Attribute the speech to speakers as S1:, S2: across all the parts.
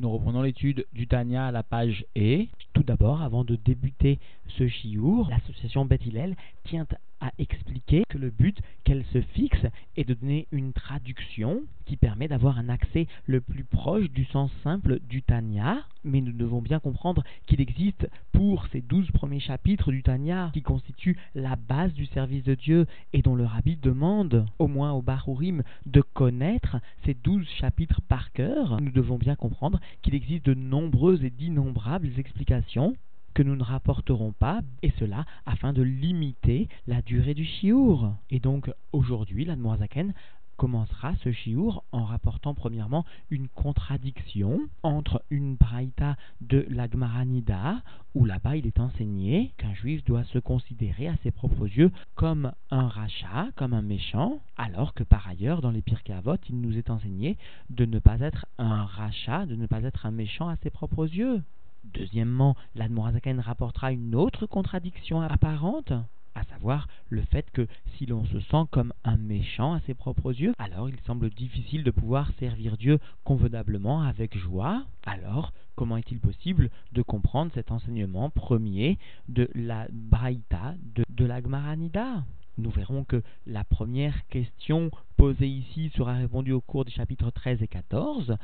S1: Nous reprenons l'étude du Tanya à la page E. Tout d'abord, avant de débuter ce chiour, l'association Beth Hillel tient à expliquer que le but qu'elle se fixe est de donner une traduction qui permet d'avoir un accès le plus proche du sens simple du Tanya, mais nous devons bien comprendre qu'il existe pour ces douze premiers chapitres du Tanya qui constituent la base du service de Dieu et dont le rabbi demande, au moins au Barurim, de connaître ces douze chapitres par cœur, nous devons bien comprendre qu'il existe de nombreuses et d'innombrables explications que nous ne rapporterons pas, et cela afin de limiter la durée du chiour. Et donc aujourd'hui, la Noirzaken commencera ce chiour en rapportant premièrement une contradiction entre une braïta de l'Agmaranida, où là-bas il est enseigné qu'un juif doit se considérer à ses propres yeux comme un rachat, comme un méchant, alors que par ailleurs dans les Pirkei il nous est enseigné de ne pas être un rachat, de ne pas être un méchant à ses propres yeux. Deuxièmement, l'Admorazaken rapportera une autre contradiction apparente, à savoir le fait que si l'on se sent comme un méchant à ses propres yeux, alors il semble difficile de pouvoir servir Dieu convenablement avec joie. Alors, comment est-il possible de comprendre cet enseignement premier de la Braïta, de, de la Gmaranida nous verrons que la première question posée ici sera répondue au cours des chapitres 13 et 14,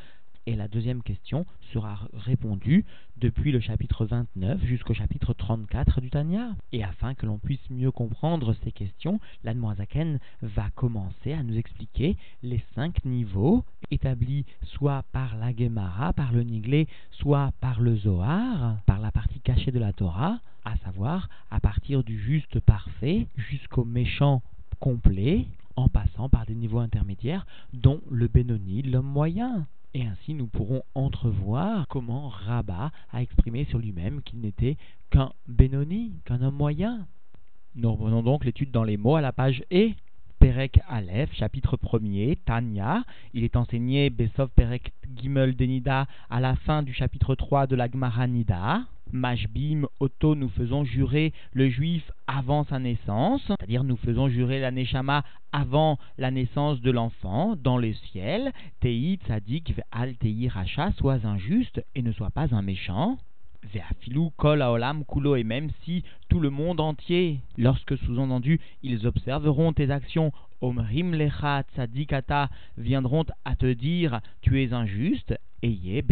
S1: et la deuxième question sera répondue depuis le chapitre 29 jusqu'au chapitre 34 du Tanya. Et afin que l'on puisse mieux comprendre ces questions, l'Admoazaken va commencer à nous expliquer les cinq niveaux établis soit par la Gemara, par le Niglé, soit par le Zohar, par la partie cachée de la Torah, à savoir à partir du juste parfait jusqu'au méchant complet, en passant par des niveaux intermédiaires, dont le Benoni, l'homme moyen. Et ainsi nous pourrons entrevoir comment Rabat a exprimé sur lui-même qu'il n'était qu'un Benoni, qu'un homme moyen. Nous revenons donc l'étude dans les mots à la page E. Perek Aleph, chapitre 1er, Tanya. Il est enseigné Besov Perek Gimel Denida à la fin du chapitre 3 de la Gemara Nida. Mashbim, Otto, nous faisons jurer le juif avant sa naissance, c'est-à-dire nous faisons jurer la Neshama avant la naissance de l'enfant dans le ciel. Tei Tzadik Al Tei Racha, sois injuste et ne sois pas un méchant. Ve'afilu kol haolam kulo, et même si tout le monde entier, lorsque sous-entendu ils observeront tes actions, omrim lecha tzadikata, viendront à te dire tu es injuste, Eye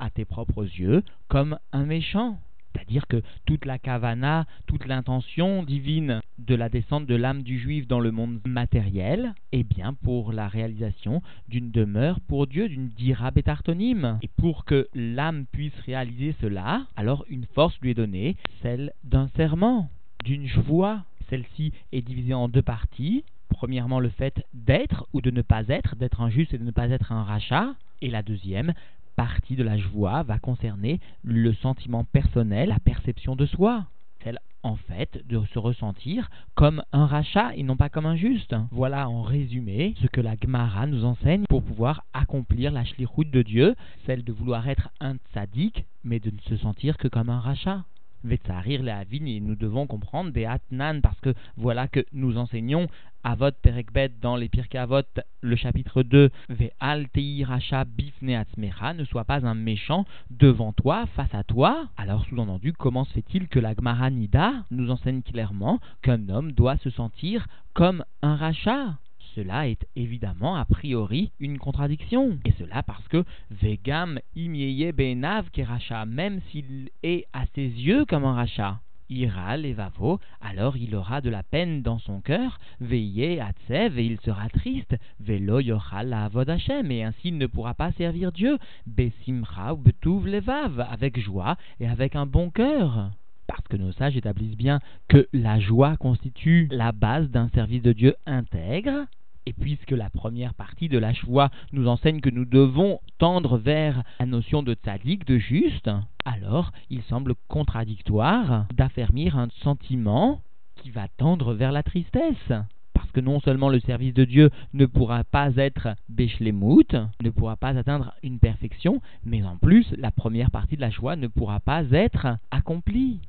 S1: à tes propres yeux comme un méchant. C'est-à-dire que toute la kavana, toute l'intention divine de la descente de l'âme du juif dans le monde matériel est bien pour la réalisation d'une demeure pour Dieu, d'une dira betartonim. Et pour que l'âme puisse réaliser cela, alors une force lui est donnée, celle d'un serment, d'une joie. Celle-ci est divisée en deux parties. Premièrement, le fait d'être ou de ne pas être, d'être injuste et de ne pas être un rachat. Et la deuxième partie de la joie va concerner le sentiment personnel, la perception de soi. Celle, en fait, de se ressentir comme un rachat et non pas comme un juste. Voilà en résumé ce que la Gemara nous enseigne pour pouvoir accomplir la shlichut de Dieu, celle de vouloir être un tzaddik, mais de ne se sentir que comme un rachat. Vetsarir Avin, et nous devons comprendre des Atnan, parce que voilà que nous enseignons Avot Perekbet dans les Pirkei Avot, le chapitre 2, Ve'al Racha Bifne Atzmecha, ne sois pas un méchant devant toi, face à toi. Alors sous-entendu, comment se fait-il que la Gemara Nida nous enseigne clairement qu'un homme doit se sentir comme un rachat cela est évidemment a priori une contradiction. Et cela parce que Vegam imieye benav keracha, même s'il est à ses yeux comme un rachat. Ira levavo, alors il aura de la peine dans son cœur, veillé atsev, et il sera triste, velo yochal la Hashem, et ainsi il ne pourra pas servir Dieu, besimcha ou betuv levav, avec joie et avec un bon cœur. Parce que nos sages établissent bien que la joie constitue la base d'un service de Dieu intègre, et puisque la première partie de la choix nous enseigne que nous devons tendre vers la notion de tzaddik, de juste, alors il semble contradictoire d'affermir un sentiment qui va tendre vers la tristesse. Parce que non seulement le service de Dieu ne pourra pas être béchlemout, ne pourra pas atteindre une perfection, mais en plus la première partie de la choix ne pourra pas être accomplie.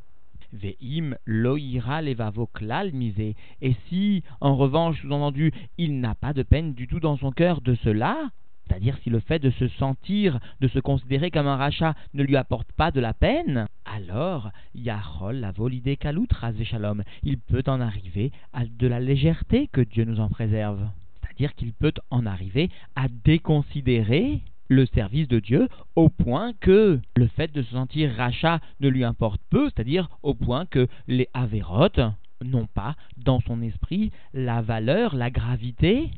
S1: Ve'im loïra levavoklal misé. Et si, en revanche, sous-entendu, il n'a pas de peine du tout dans son cœur de cela, c'est-à-dire si le fait de se sentir, de se considérer comme un rachat ne lui apporte pas de la peine, alors Yahol, la volidé kalout, shalom, il peut en arriver à de la légèreté que Dieu nous en préserve. C'est-à-dire qu'il peut en arriver à déconsidérer le service de Dieu au point que le fait de se sentir rachat ne lui importe peu, c'est-à-dire au point que les avérotes n'ont pas dans son esprit la valeur, la gravité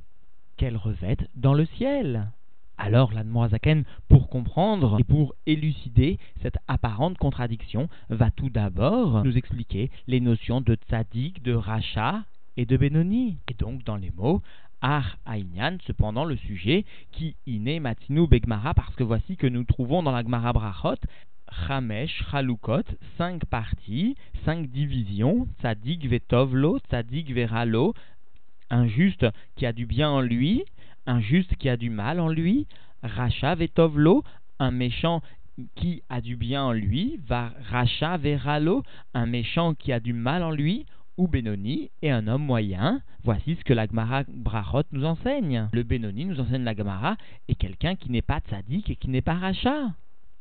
S1: qu'elles revêtent dans le ciel. Alors l'Admorazaken, pour comprendre et pour élucider cette apparente contradiction, va tout d'abord nous expliquer les notions de tzaddik, de rachat et de Benoni. Et donc dans les mots, Ar Aïnyan, cependant le sujet qui iné matinu begmara, parce que voici que nous trouvons dans la Gmara Brachot Chamesh, Chalukot, cinq parties, cinq divisions, Tzadik Vetovlo, Tzadik Veralo, un juste qui a du bien en lui, un juste qui a du mal en lui, Racha Vetovlo, un méchant qui a du bien en lui, va Racha Veralo, un méchant qui a du mal en lui, ou Benoni et un homme moyen. Voici ce que la Gemara Brachot nous enseigne. Le Benoni nous enseigne la Gemara est quelqu'un qui n'est pas tzaddik et qui n'est pas rachat.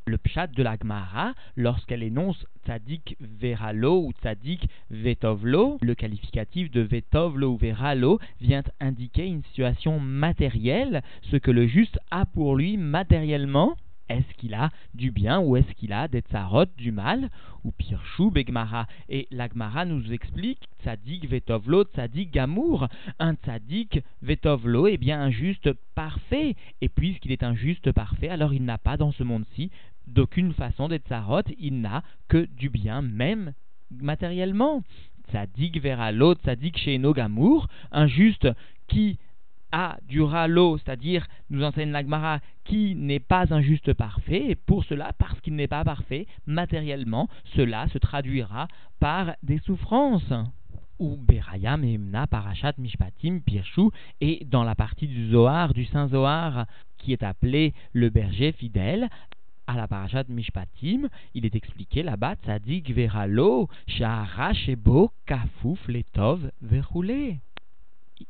S1: Le pshat de la Gemara, lorsqu'elle énonce tzaddik veralo ou tzaddik vetovlo, le qualificatif de vetovlo ou veralo vient indiquer une situation matérielle, ce que le juste a pour lui matériellement est-ce qu'il a du bien ou est-ce qu'il a des tsarot, du mal Ou pirchou begmara? Et l'agmara nous explique tzadik vetovlo, tzadik gamour. Un tzadik vetovlo est bien un juste parfait. Et puisqu'il est un juste parfait, alors il n'a pas dans ce monde-ci d'aucune façon des tsarot, il n'a que du bien, même matériellement. Tzadik veralo, tzadik sheno gamour. Un juste qui a du ralo, c'est-à-dire, nous enseigne l'Agmara, qui n'est pas un juste parfait, et pour cela, parce qu'il n'est pas parfait, matériellement, cela se traduira par des souffrances. Ou Berayam et Parashat Mishpatim Pirshu, et dans la partie du Zohar, du Saint Zohar, qui est appelé le berger fidèle, à la Parashat Mishpatim, il est expliqué là-bas, Tzadik Veralo, Shahara Shebo, Kafouf, Letov, Verroulé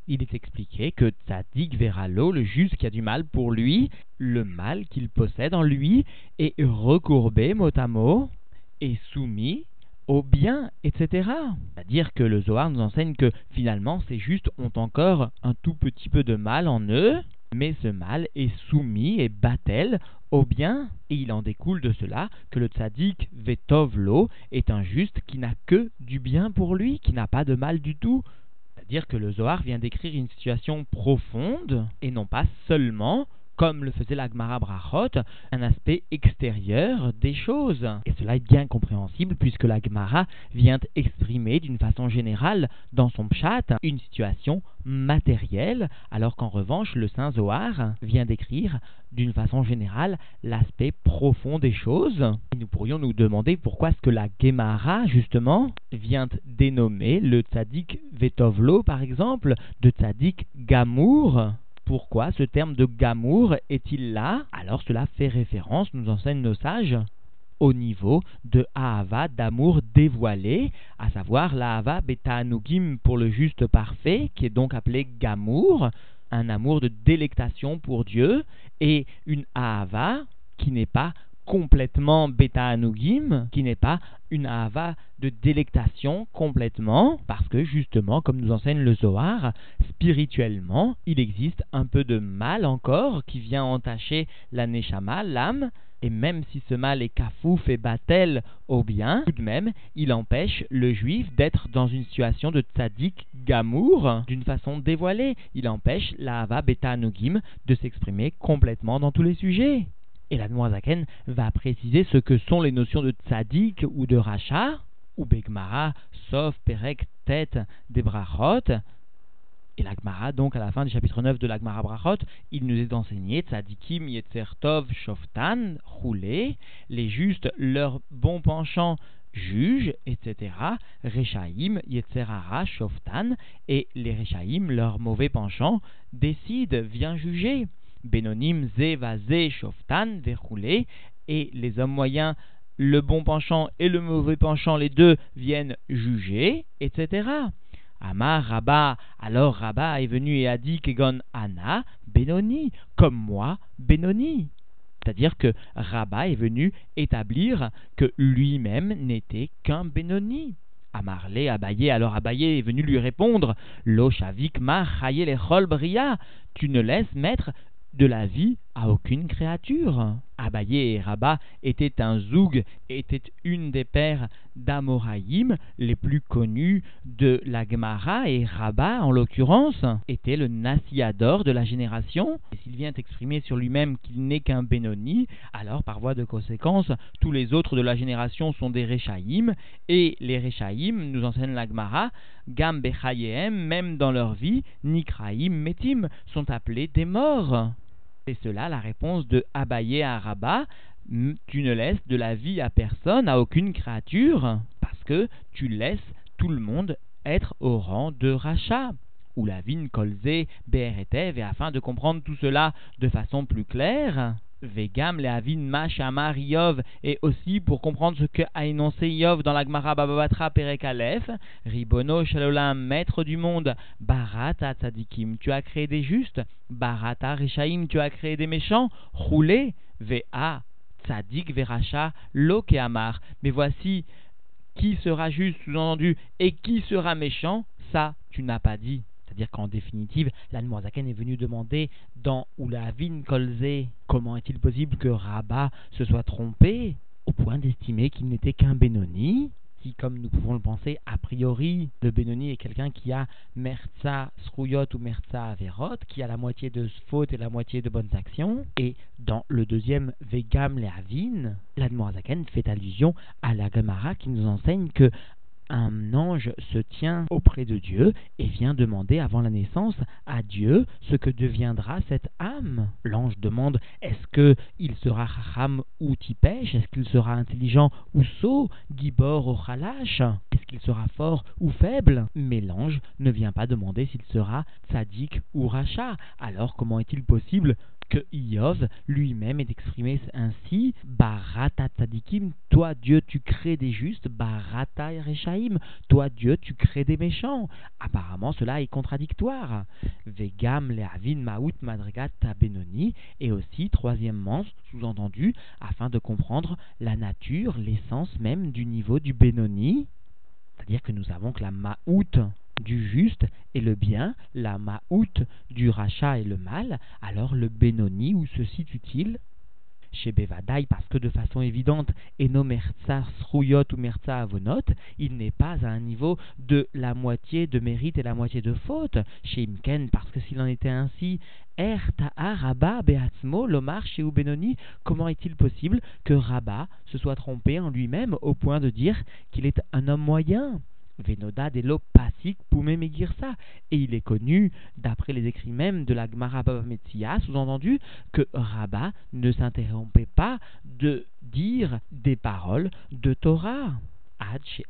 S1: il est expliqué que Tzadik Veralo, le juste qui a du mal pour lui, le mal qu'il possède en lui, est recourbé mot à mot et soumis au bien, etc. C'est-à-dire que le Zohar nous enseigne que finalement ces justes ont encore un tout petit peu de mal en eux, mais ce mal est soumis et battel au bien, et il en découle de cela que le tzaddik Vetovlo est un juste qui n'a que du bien pour lui, qui n'a pas de mal du tout. C'est-à-dire que le Zohar vient décrire une situation profonde et non pas seulement comme le faisait la Gemara Brachot, un aspect extérieur des choses. Et cela est bien compréhensible puisque la Gemara vient exprimer d'une façon générale dans son pshat une situation matérielle, alors qu'en revanche le Saint Zohar vient décrire d'une façon générale l'aspect profond des choses. Et nous pourrions nous demander pourquoi est-ce que la Gemara justement vient dénommer le tzaddik Vetovlo par exemple de tzaddik Gamour pourquoi ce terme de gamour est-il là? Alors cela fait référence, nous enseignent nos sages, au niveau de Ahava, d'amour dévoilé, à savoir l'Ahava Betanugim pour le juste parfait, qui est donc appelé Gamour, un amour de délectation pour Dieu, et une Ahava qui n'est pas complètement bêta anugim, qui n'est pas une ava de délectation complètement, parce que justement, comme nous enseigne le Zohar, spirituellement, il existe un peu de mal encore qui vient entacher la neshama, l'âme, et même si ce mal est kafouf et batel au bien, tout de même, il empêche le juif d'être dans une situation de tzaddik gamour d'une façon dévoilée. Il empêche la hava beta anugim de s'exprimer complètement dans tous les sujets. Et la Zaken va préciser ce que sont les notions de tzaddik ou de rachat, ou begmara, sauf perek, tête des brachot. Et l'Agmara, donc à la fin du chapitre 9 de l'Agmara Brachot, il nous est enseigné tzadikim yetzertov shoftan, roulé, les justes, leur bon penchant jugent, etc. Rechaim, Yetzerara, Shoftan, et les Rechaim, leur mauvais penchant, décident, vient juger. Benonim, Ze, Vaze, Shoftan, verroulé, et les hommes moyens, le bon penchant et le mauvais penchant, les deux viennent juger, etc. Amar Rabba, alors Rabba est venu et a dit Kegon Anna, Benoni, comme moi, Benoni. C'est-à-dire que Rabba est venu établir que lui-même n'était qu'un Benoni. Amarlé, Abaye, alors Abaye est venu lui répondre Lo shavik ma bria, tu ne laisses mettre de la vie à aucune créature. Abaye et Rabat étaient un zoug, étaient une des pères d'Amoraïm les plus connus de la Gemara et Rabat en l'occurrence était le Nasiador de la génération. Et s'il vient exprimer sur lui-même qu'il n'est qu'un Benoni, alors par voie de conséquence, tous les autres de la génération sont des Rechaïm et les Rechaïm, nous enseigne la Gemara, Gam même dans leur vie, Nikraïm Metim, sont appelés des morts. C'est cela la réponse de Abaye à Rabat. Tu ne laisses de la vie à personne, à aucune créature, parce que tu laisses tout le monde être au rang de rachat. Ou la vigne colzé, et afin de comprendre tout cela de façon plus claire, Vegam leavin mashamar Yov, et aussi pour comprendre ce que a énoncé Yov dans la Gemara Bababatra Perek Aleph, Ribono Shalolam, maître du monde, Barata Tzadikim, tu as créé des justes, Barata Rishaim, tu as créé des méchants, Roulé, Vea, Tzadik Veracha, Lokeamar. Mais voici qui sera juste, sous-entendu, et qui sera méchant, ça tu n'as pas dit. C'est-à-dire qu'en définitive, l'Anmoazaken est venu demander dans Oulavin Kolze comment est-il possible que Rabat se soit trompé au point d'estimer qu'il n'était qu'un Benoni qui, comme nous pouvons le penser, a priori, le Benoni est quelqu'un qui a Merza Srouyot ou Merza Averot, qui a la moitié de fautes et la moitié de bonnes actions. Et dans le deuxième Vegam Lehavin, l'Admorazaken fait allusion à la Gemara qui nous enseigne que un ange se tient auprès de Dieu et vient demander avant la naissance à Dieu ce que deviendra cette âme. L'ange demande est-ce que il sera ram ou tipèche Est-ce qu'il sera intelligent ou sot? Gibor ou khalash? Est-ce qu'il sera fort ou faible? Mais l'ange ne vient pas demander s'il sera tzaddik ou rachat. Alors comment est-il possible que Iov lui-même est exprimé ainsi Barata tzadikim, toi Dieu tu crées des justes, Barata rechaim, toi Dieu tu crées des méchants. Apparemment cela est contradictoire. Vegam leavin maout madrigat benoni, et aussi troisièmement sous-entendu afin de comprendre la nature, l'essence même du niveau du benoni. C'est-à-dire que nous avons que la maout du juste et le bien, la ma'out du rachat et le mal, alors le Benoni, où se situe-t-il? Chez Bevadaï, parce que de façon évidente, Eno Merza Srouyot ou Merza Avonot, il n'est pas à un niveau de la moitié de mérite et la moitié de faute. Chez Imken, parce que s'il en était ainsi, Er Rabba Beatzmo Lomar chez Benoni, comment est-il possible que Rabba se soit trompé en lui-même au point de dire qu'il est un homme moyen? Venoda de Pasik Poumé Megirsa. Et il est connu, d'après les écrits même de la Gemara Metzia, sous-entendu que Rabat ne s'interrompait pas de dire des paroles de Torah.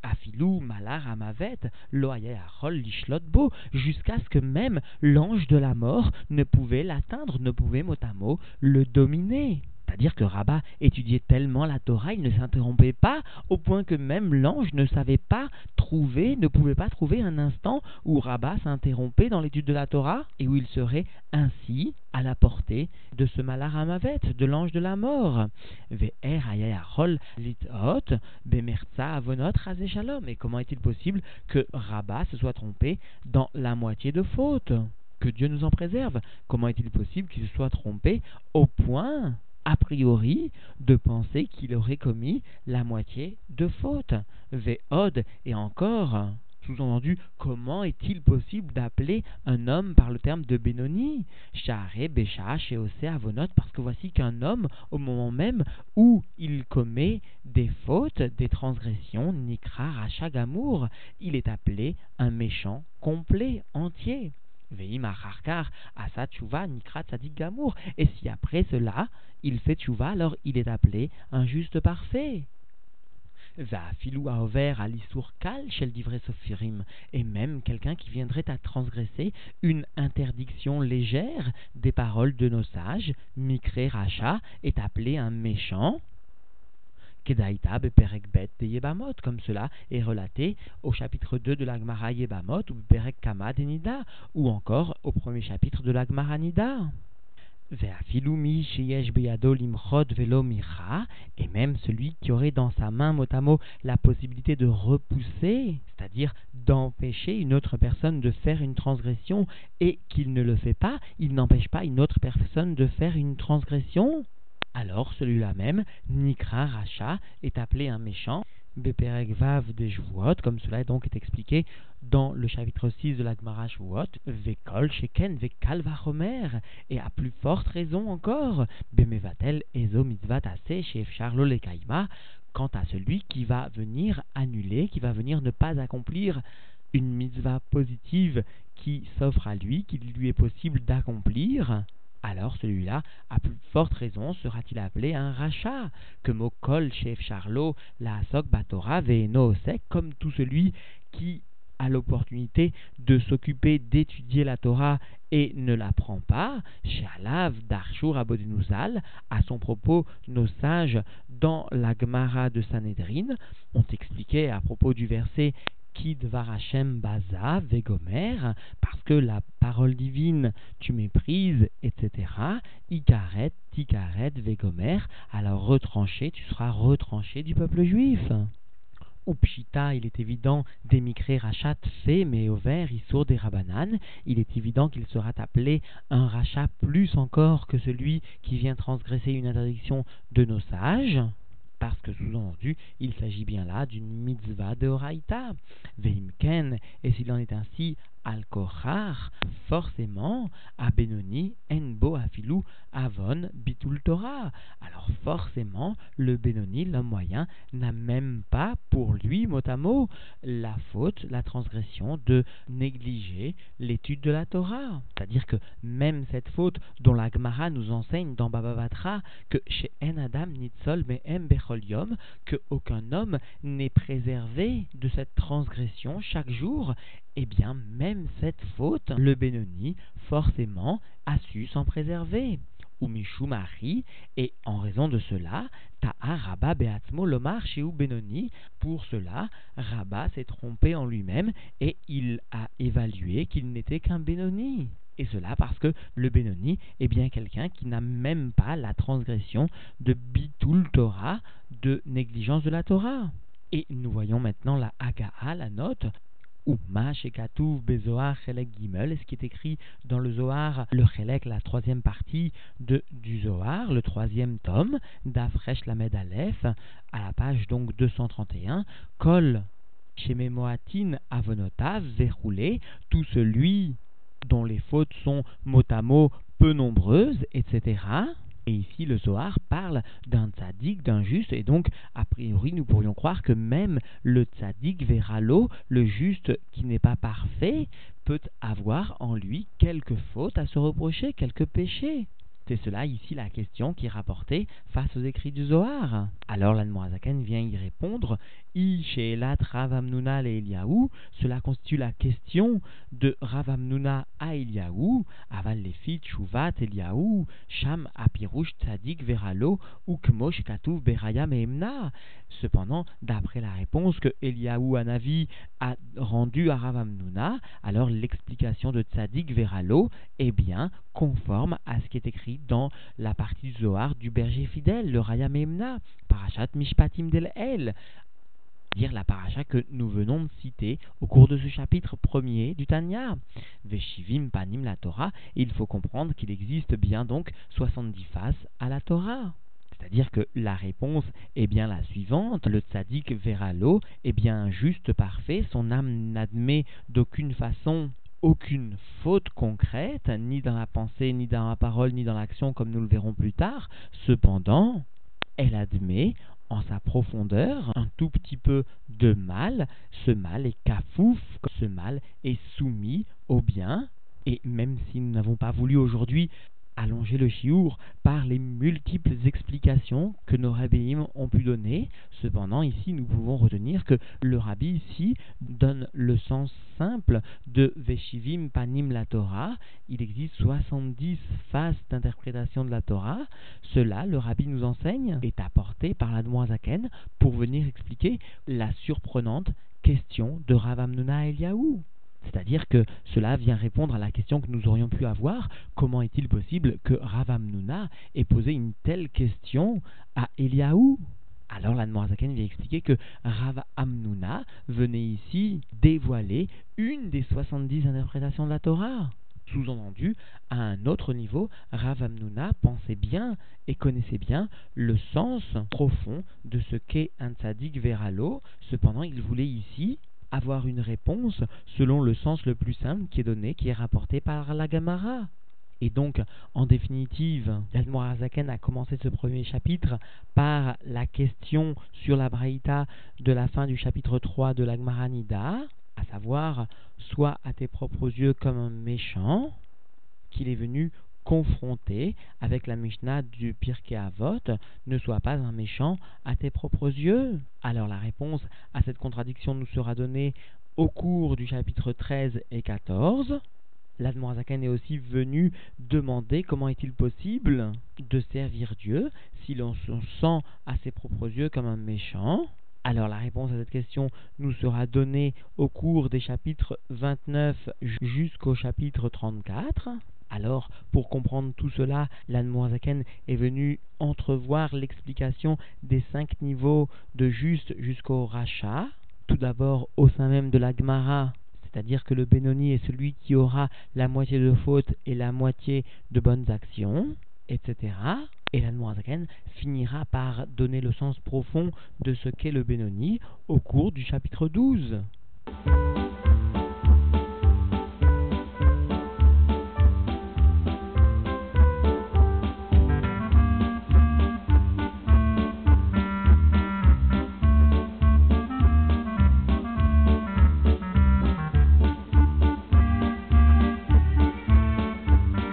S1: Afilou Malar Amavet, Lishlotbo, jusqu'à ce que même l'ange de la mort ne pouvait l'atteindre, ne pouvait mot à mot le dominer. C'est-à-dire que Rabat étudiait tellement la Torah, il ne s'interrompait pas, au point que même l'ange ne savait pas trouver, ne pouvait pas trouver un instant où Rabat s'interrompait dans l'étude de la Torah et où il serait ainsi à la portée de ce Malaramavet, de l'ange de la mort. Et comment est-il possible que Rabat se soit trompé dans la moitié de faute? Que Dieu nous en préserve. Comment est-il possible qu'il se soit trompé au point a priori de penser qu'il aurait commis la moitié de faute. Ve'od, et encore, sous-entendu, comment est-il possible d'appeler un homme par le terme de Benoni? Share, Bécha, Sheosé, Avonot, parce que voici qu'un homme, au moment même où il commet des fautes, des transgressions, Nikra, Racha, Gamour, il est appelé un méchant complet, entier. Et si après cela, il fait tchouva, alors il est appelé un juste parfait. À kal shel et même quelqu'un qui viendrait à transgresser une interdiction légère des paroles de nos sages, Mikre Racha, est appelé un méchant, Kedaïta Beperek Bet de Yebamot, comme cela est relaté au chapitre 2 de l'Agmara Yebamot ou Beperek Kama de Nida, ou encore au premier chapitre de l'Agmara Nida et même celui qui aurait dans sa main mot la possibilité de repousser, c'est-à-dire d'empêcher une autre personne de faire une transgression et qu'il ne le fait pas, il n'empêche pas une autre personne de faire une transgression. Alors celui-là même, Nikra Racha, est appelé un méchant. Beperek Vav de comme cela donc est expliqué dans le chapitre 6 de la Gemara Shvuot, Vekol Sheken Vekal Vachomer, et à plus forte raison encore, Bemevatel Ezo Mitzvat Ase Shef Charlo Lekaima, quant à celui qui va venir annuler, qui va venir ne pas accomplir une mitzvah positive qui s'offre à lui, qu'il lui est possible d'accomplir alors celui-là, à plus forte raison, sera-t-il appelé un rachat, que Mokol, chef Charlot, la Asok Batora, Veno Osek, comme tout celui qui a l'opportunité de s'occuper d'étudier la Torah et ne la prend pas, Shalav Darshur Abodinuzal, à son propos, nos sages dans la Gemara de Sanhedrin ont expliqué à propos du verset Kid Varachem Baza Vegomer, parce que la parole divine tu méprises, etc. Ikaret, Tikaret, Vegomer, alors retranché, tu seras retranché du peuple juif. Ou Pshita, il est évident d'émigrer Rachat fait, mais au vert, Issour des Rabanan, il est évident qu'il sera appelé un rachat plus encore que celui qui vient transgresser une interdiction de nos sages parce que sous-entendu, il s'agit bien là d'une mitzvah de Horaïta. Veimken, et s'il en est ainsi, al forcément, Abenoni, Enbo Afilou, Avon, Bitul Torah. Alors forcément, le Benoni, l'homme moyen, n'a même pas pour lui, mot à mot, la faute, la transgression de négliger l'étude de la Torah. C'est-à-dire que même cette faute dont la Gemara nous enseigne dans Baba Batra que chez En Adam Nitzol Mehem Becholium, que aucun homme n'est préservé de cette transgression chaque jour, eh bien, même cette faute, le Benoni, forcément, a su s'en préserver. Ou Mishumari, et en raison de cela, Ta'a Rabba Beatzmo Lomar ou Benoni, pour cela, Rabba s'est trompé en lui-même et il a évalué qu'il n'était qu'un Benoni. Et cela parce que le Benoni est bien quelqu'un qui n'a même pas la transgression de Bitul Torah, de négligence de la Torah. Et nous voyons maintenant la Haga'a, la note, ou Katuv Bezoar Chelek Gimel, ce qui est écrit dans le Zohar, le Chelek, la troisième partie de, du Zohar, le troisième tome, d'Afresh Lamed Aleph, à la page donc 231, Kol Shememoatin Avonotav Verroulé, tout celui dont les fautes sont mot à mot peu nombreuses, etc. Et ici, le Zohar parle d'un tzaddik, d'un juste, et donc, a priori, nous pourrions croire que même le tzaddik verra l'eau, le juste qui n'est pas parfait, peut avoir en lui quelques fautes à se reprocher, quelques péchés. C'est cela ici la question qui est rapportée face aux écrits du Zohar. Alors l'Anmoazaken vient y répondre I Ravamnuna le Eliaou, cela constitue la question de Ravamnuna à Eliaou, Aval Eliaou, Sham Apirush Tzadik Veralo, ou Kmosh Katuv Beraya Mehemna. Cependant, d'après la réponse que Eliaou Anavi a rendue à Ravamnuna, alors l'explication de Tzadik Veralo est bien conforme à ce qui est écrit dans la partie du Zohar du berger fidèle, le Raya Memna, Parashat Mishpatim del El, dire la paracha que nous venons de citer au cours de ce chapitre premier du Tanya. Veshivim panim la Torah, il faut comprendre qu'il existe bien donc 70 faces à la Torah. C'est-à-dire que la réponse est bien la suivante, le tzaddik verra l'eau, est bien juste parfait, son âme n'admet d'aucune façon aucune faute concrète, ni dans la pensée, ni dans la parole, ni dans l'action, comme nous le verrons plus tard. Cependant, elle admet en sa profondeur un tout petit peu de mal. Ce mal est cafouf, ce mal est soumis au bien. Et même si nous n'avons pas voulu aujourd'hui allonger le chiour par les multiples explications que nos rabbis ont pu donner. Cependant, ici, nous pouvons retenir que le rabbi ici donne le sens simple de Veshivim Panim la Torah. Il existe 70 phases d'interprétation de la Torah. Cela, le rabbi nous enseigne, est apporté par la Zaken pour venir expliquer la surprenante question de Rav Amnuna Eliaou. C'est-à-dire que cela vient répondre à la question que nous aurions pu avoir comment est-il possible que Rav Amnuna ait posé une telle question à Eliaou? Alors la vient expliquer que Rav Amnuna venait ici dévoiler une des 70 interprétations de la Torah. Sous-entendu, à un autre niveau, Rav Amnuna pensait bien et connaissait bien le sens profond de ce qu'est un tzaddik veralo. Cependant, il voulait ici avoir une réponse selon le sens le plus simple qui est donné, qui est rapporté par la Gamara. Et donc, en définitive, Yadmorazaken a commencé ce premier chapitre par la question sur la Braïta de la fin du chapitre 3 de la Nida, à savoir, soit à tes propres yeux comme un méchant, qu'il est venu confronter avec la Mishnah du Pirkei Avot, ne sois pas un méchant à tes propres yeux. Alors la réponse à cette contradiction nous sera donnée au cours du chapitre 13 et 14. L'Admorazaken est aussi venu demander comment est-il possible de servir Dieu si l'on se sent à ses propres yeux comme un méchant. Alors la réponse à cette question nous sera donnée au cours des chapitres 29 jusqu'au chapitre 34. Alors, pour comprendre tout cela, l'Anmoazaken est venu entrevoir l'explication des cinq niveaux de juste jusqu'au rachat. Tout d'abord, au sein même de la Gemara, c'est-à-dire que le Benoni est celui qui aura la moitié de fautes et la moitié de bonnes actions, etc. Et l'Anmoazaken finira par donner le sens profond de ce qu'est le Benoni au cours du chapitre 12.